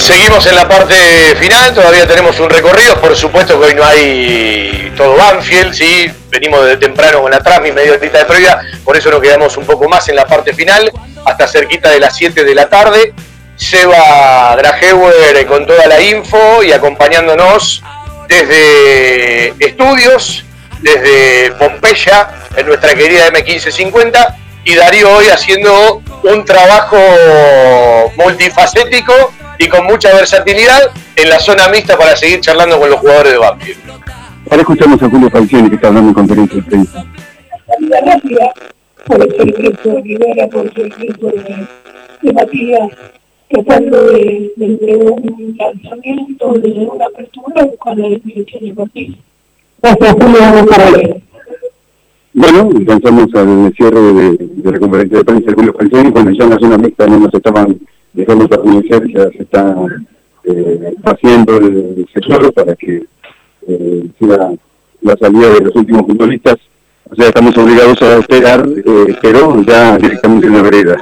Seguimos en la parte final, todavía tenemos un recorrido, por supuesto que hoy no hay todo Banfield, ¿sí? venimos desde temprano con la y medio horita de previa, por eso nos quedamos un poco más en la parte final, hasta cerquita de las 7 de la tarde. Seba Drageuer con toda la info y acompañándonos desde estudios, desde Pompeya, en nuestra querida M1550, y Darío hoy haciendo un trabajo multifacético y con mucha versatilidad en la zona mixta para seguir charlando con los jugadores de Banfield. Ahora escuchamos a Julio Falcioni que está hablando en conferencia de prensa. Gracias por el secreto de por el secreto de, Matías, tratando de, un lanzamiento, de una apertura con la definición de Martínez. Gracias, Julio, ver. Bueno, alcanzamos al cierre de, de, la conferencia de prensa de Julio Falcioni, cuando ya en la zona mixta no nos estaban para conocer, ya se está eh, haciendo el sector para que eh, siga la salida de los últimos futbolistas. O sea, estamos obligados a esperar, eh, pero ya directamente en la vereda.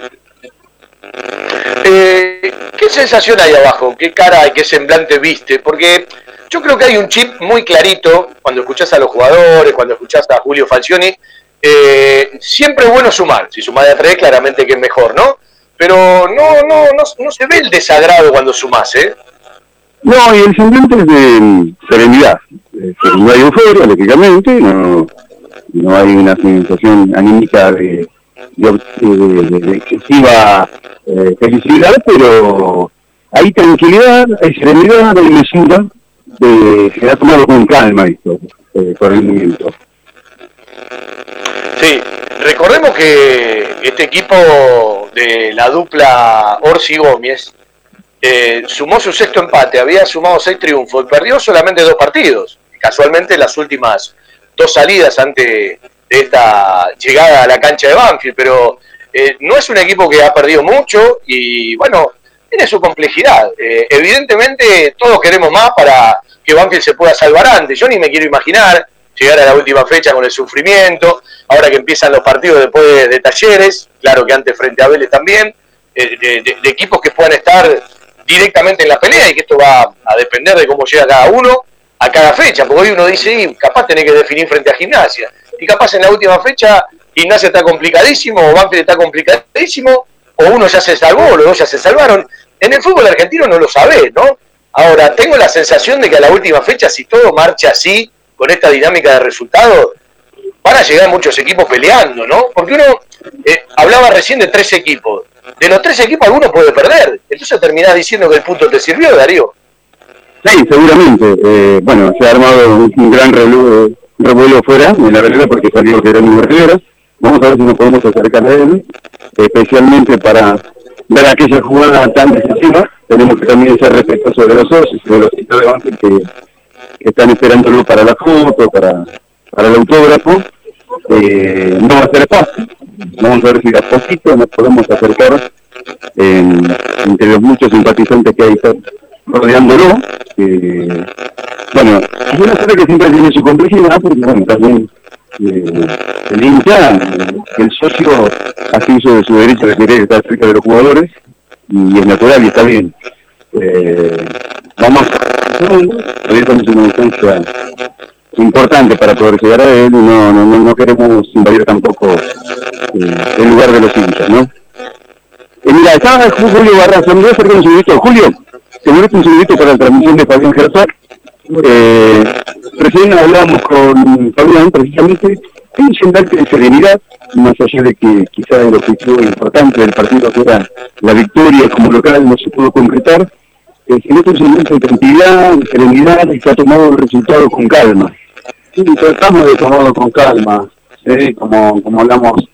Eh, ¿Qué sensación hay abajo? ¿Qué cara y qué semblante viste? Porque yo creo que hay un chip muy clarito cuando escuchás a los jugadores, cuando escuchás a Julio Falcioni. Eh, siempre es bueno sumar. Si sumás de a tres, claramente que es mejor, ¿no? Pero no, no, no, no se ve el desagrado cuando sumás, ¿eh? No, y el semblante es de serenidad. Eh, no hay euforia, lógicamente, no, no hay una sensación anímica de, de, de, de excesiva eh, felicidad, pero hay tranquilidad, hay serenidad, hay mesura, de, se ha tomado con calma esto eh, por el momento. Sí, recordemos que este equipo de la dupla Orsi Gómez eh, sumó su sexto empate, había sumado seis triunfos, perdió solamente dos partidos. Casualmente las últimas dos salidas antes de esta llegada a la cancha de Banfield, pero eh, no es un equipo que ha perdido mucho y bueno, tiene su complejidad. Eh, evidentemente todos queremos más para que Banfield se pueda salvar antes. Yo ni me quiero imaginar llegar a la última fecha con el sufrimiento, ahora que empiezan los partidos después de, talleres, claro que antes frente a Vélez también, de, de, de, equipos que puedan estar directamente en la pelea y que esto va a depender de cómo llega cada uno a cada fecha, porque hoy uno dice, capaz tenés que definir frente a Gimnasia, y capaz en la última fecha Gimnasia está complicadísimo, o Banfield está complicadísimo, o uno ya se salvó, o los dos ya se salvaron. En el fútbol argentino no lo sabés, ¿no? Ahora, tengo la sensación de que a la última fecha, si todo marcha así, con esta dinámica de resultados, van a llegar muchos equipos peleando, ¿no? Porque uno eh, hablaba recién de tres equipos. De los tres equipos alguno puede perder. Entonces terminás diciendo que el punto te sirvió, Darío. Sí, seguramente. Eh, bueno, se ha armado un, gran revuelo, revuelo fuera en la vereda porque salió era Rivera. Vamos a ver si nos podemos acercar a él, especialmente para ver aquella jugada tan decisiva. Tenemos que también ser respetuosos de los socios y de los que están esperándolo para la foto, para, para el autógrafo. Eh, no va a ser fácil. Vamos a ver si a poquito nos podemos acercar en, entre los muchos simpatizantes que hay rodeándolo. Eh, bueno, es una serie que siempre tiene su complejidad, porque bueno, también eh, el hincha, el socio hace uso de su derecho de querer estar cerca de los jugadores, y es natural y está bien. Eh, vamos, hoy estamos en una instancia importante para poder llegar a él y no, no, no queremos invadir tampoco eh, el lugar de los hinchas, ¿no? Eh, mira, estaba Julio Barraza, me voy a acercar un segundito. Julio, te merece un segundito para la transmisión de Fabián Gerzar. Eh, recién hablábamos con Fabián precisamente un semblante de serenidad, más allá de que quizá el objetivo importante del partido que la victoria como local no se pudo concretar, eh, en este semblante de tranquilidad, de serenidad y que ha tomado el resultado con calma. Sí, tratamos de tomarlo con calma, como, como hablamos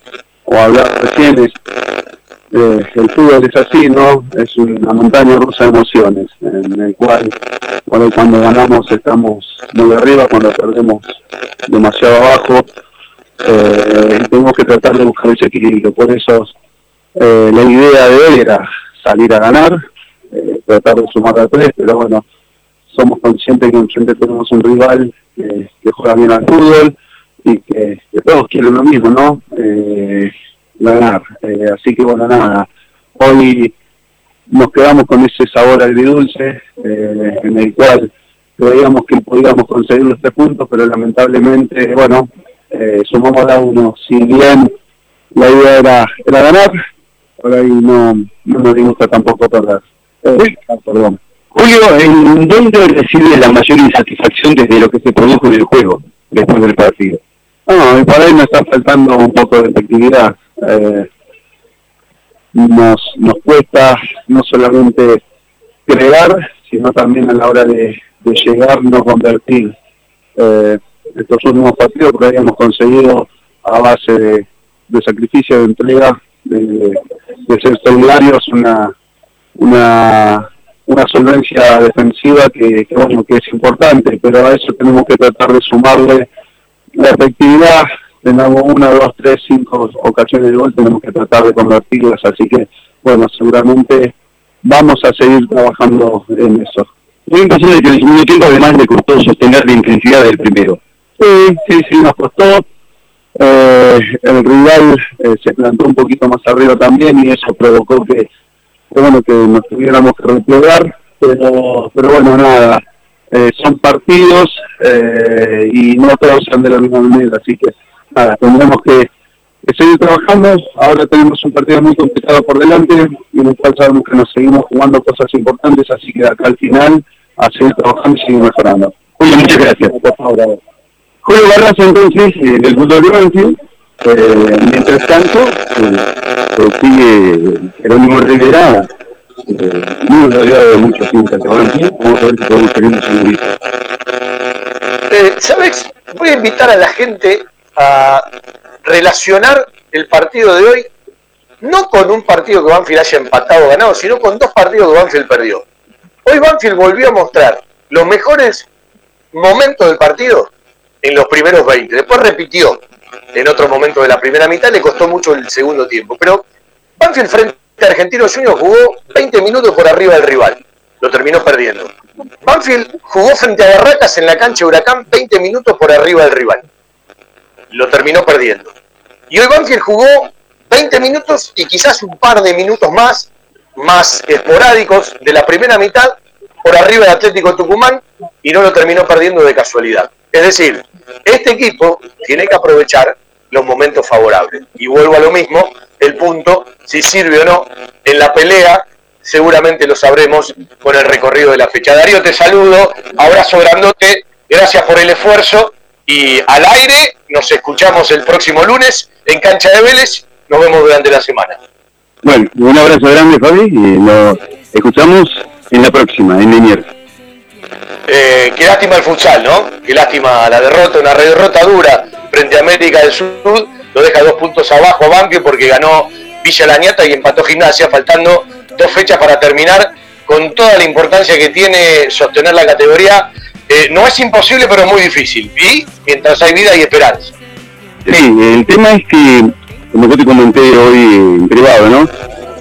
o hablaba recién, eh, el fútbol es así, ¿no? Es una montaña rusa de emociones, en el cual cuando, cuando ganamos estamos muy arriba, cuando perdemos demasiado abajo, eh, tenemos que tratar de buscar ese equilibrio. Por eso eh, la idea de él era salir a ganar, tratar de sumar a tres, pero bueno, somos conscientes que enfrente tenemos un rival que juega bien al fútbol y que, que todos quieren lo mismo, ¿no? Eh, ganar. Eh, así que bueno, nada, hoy nos quedamos con ese sabor agridulce eh, en el cual creíamos que podíamos conseguir los tres puntos, pero lamentablemente, bueno, eh, sumamos a uno. Si bien la idea era, era ganar, por ahí no, no nos gusta tampoco perder. Eh, perdón. Julio, ¿en dónde recibe la mayor insatisfacción desde lo que se produjo en el juego, después del partido? No, y por ahí me está faltando un poco de efectividad. Eh, nos, nos cuesta no solamente crear, sino también a la hora de, llegar, no convertir. Eh, estos últimos partidos que habíamos conseguido a base de, sacrificio, de entrega, de, ser solidarios, una, una, una solvencia defensiva que, que, bueno, que es importante, pero a eso tenemos que tratar de sumarle la efectividad, tenemos una, dos, tres, cinco ocasiones de gol, tenemos que tratar de convertirlas, así que, bueno, seguramente vamos a seguir trabajando en eso. ¿No impresión de que en el segundo tiempo además le costó sostener la intensidad del primero? Sí, sí, sí, nos costó. Eh, el rival eh, se plantó un poquito más arriba también y eso provocó que, bueno, que nos tuviéramos que replegar, pero, pero bueno, nada, eh, son partidos eh, y no todos sean de la misma manera, así que nada, tendremos que, seguir trabajando. Ahora tenemos un partido muy complicado por delante y en el cual sabemos que nos seguimos jugando cosas importantes, así que acá al final a seguir trabajando y seguir mejorando. Julio, muchas gracias. Por favor. Julio Barraza entonces eh, del fútbol de Banfield. Eh, mientras tanto, eh, sigue Jerónimo Rivera muy rodeado de muchos. Vamos a ver si podemos tener un. Eh, ¿Sabes? Voy a invitar a la gente a relacionar el partido de hoy no con un partido que Banfield haya empatado o ganado, sino con dos partidos que Banfield perdió. Hoy Banfield volvió a mostrar los mejores momentos del partido en los primeros 20. Después repitió en otro momento de la primera mitad, le costó mucho el segundo tiempo. Pero Banfield frente a Argentino Junior jugó 20 minutos por arriba del rival. Lo terminó perdiendo. Banfield jugó frente a Barracas en la cancha Huracán 20 minutos por arriba del rival. Lo terminó perdiendo. Y hoy Banfield jugó 20 minutos y quizás un par de minutos más, más esporádicos de la primera mitad por arriba del Atlético Tucumán y no lo terminó perdiendo de casualidad. Es decir, este equipo tiene que aprovechar los momentos favorables. Y vuelvo a lo mismo, el punto, si sirve o no, en la pelea seguramente lo sabremos con el recorrido de la fecha. Darío, te saludo, abrazo grandote, gracias por el esfuerzo y al aire nos escuchamos el próximo lunes en Cancha de Vélez, nos vemos durante la semana. Bueno, un abrazo grande Fabi y nos escuchamos en la próxima, en Liniers. Eh, qué lástima el futsal, ¿no? Qué lástima la derrota, una derrota dura frente a América del Sur, lo deja dos puntos abajo a Banque porque ganó Villa Lañata y empató Gimnasia, faltando dos fechas para terminar, con toda la importancia que tiene sostener la categoría. Eh, no es imposible, pero muy difícil. Y mientras hay vida y esperanza. Sí, el tema es que, como yo te comenté hoy en privado, ¿no?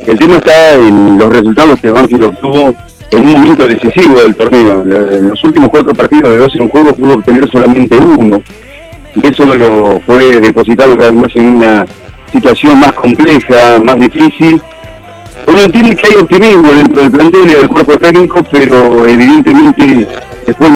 El tema está en los resultados que Banfield obtuvo en un momento decisivo del torneo. En los últimos cuatro partidos de dos en juego pudo obtener solamente uno. Y eso lo fue depositado cada vez más en una situación más compleja, más difícil, uno entiende que hay optimismo dentro del plantel y del cuerpo técnico, pero evidentemente después